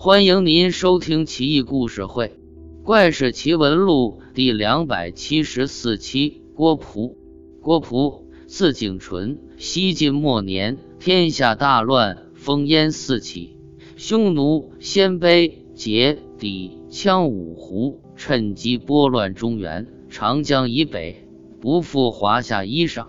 欢迎您收听《奇异故事会·怪事奇闻录》第两百七十四期。郭璞，郭璞，字景纯，西晋末年，天下大乱，烽烟四起，匈奴、鲜卑、羯、氐、羌五胡趁机拨乱中原，长江以北不复华夏衣裳。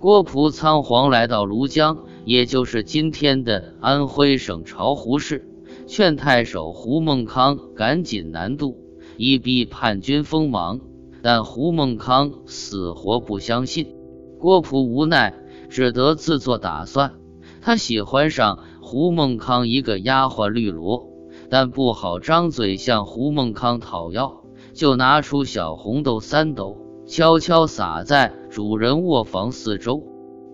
郭璞仓皇来到庐江，也就是今天的安徽省巢湖市。劝太守胡孟康赶紧南渡，以避叛军锋芒。但胡孟康死活不相信，郭璞无奈，只得自作打算。他喜欢上胡孟康一个丫鬟绿萝，但不好张嘴向胡孟康讨要，就拿出小红豆三斗，悄悄撒在主人卧房四周。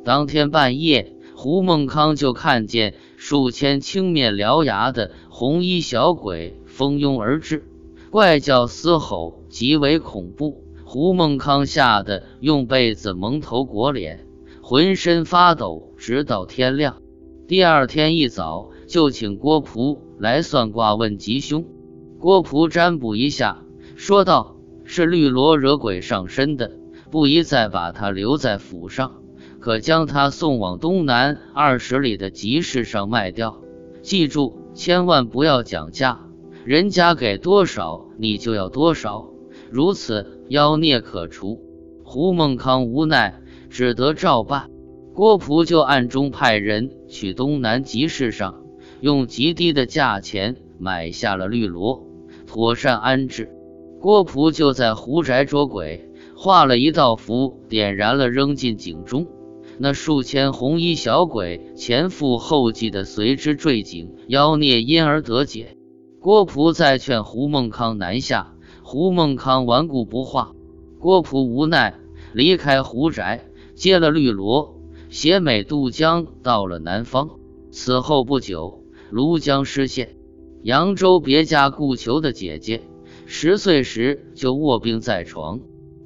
当天半夜，胡孟康就看见数千青面獠牙的。红衣小鬼蜂拥而至，怪叫嘶吼，极为恐怖。胡孟康吓得用被子蒙头裹脸，浑身发抖，直到天亮。第二天一早，就请郭璞来算卦问吉凶。郭璞占卜一下，说道：“是绿萝惹鬼上身的，不宜再把他留在府上，可将他送往东南二十里的集市上卖掉。记住。”千万不要讲价，人家给多少你就要多少，如此妖孽可除。胡孟康无奈，只得照办。郭璞就暗中派人去东南集市上，用极低的价钱买下了绿萝，妥善安置。郭璞就在胡宅捉鬼，画了一道符，点燃了，扔进井中。那数千红衣小鬼前赴后继的随之坠井，妖孽因而得解。郭璞再劝胡孟康南下，胡孟康顽固不化。郭璞无奈，离开胡宅，接了绿萝，携美渡江，到了南方。此后不久，庐江失陷，扬州别家顾求的姐姐，十岁时就卧病在床，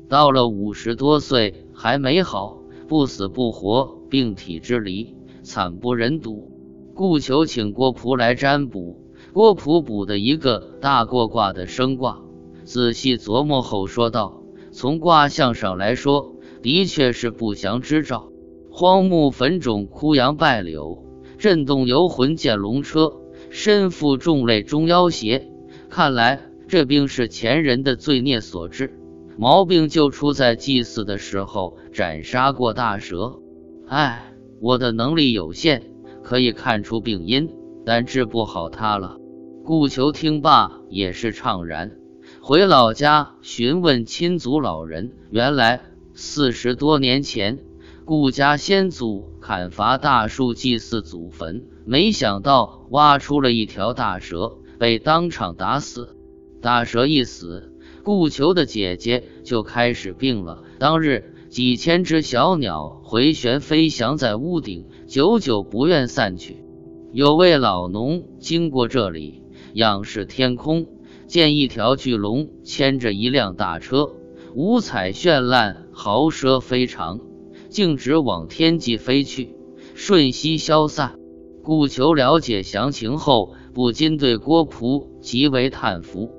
到了五十多岁还没好。不死不活，病体之离，惨不忍睹。故求请郭璞来占卜。郭璞卜的一个大过卦的生卦，仔细琢磨后说道：“从卦象上来说，的确是不祥之兆。荒木坟冢，枯杨败柳，震动游魂见龙车，身负重累中妖邪。看来这病是前人的罪孽所致。”毛病就出在祭祀的时候斩杀过大蛇。唉，我的能力有限，可以看出病因，但治不好他了。顾求听罢也是怅然，回老家询问亲族老人。原来四十多年前，顾家先祖砍伐大树祭祀祖坟，没想到挖出了一条大蛇，被当场打死。大蛇一死。顾求的姐姐就开始病了。当日，几千只小鸟回旋飞翔在屋顶，久久不愿散去。有位老农经过这里，仰视天空，见一条巨龙牵着一辆大车，五彩绚烂，豪奢非常，径直往天际飞去，瞬息消散。顾求了解详情后，不禁对郭璞极为叹服。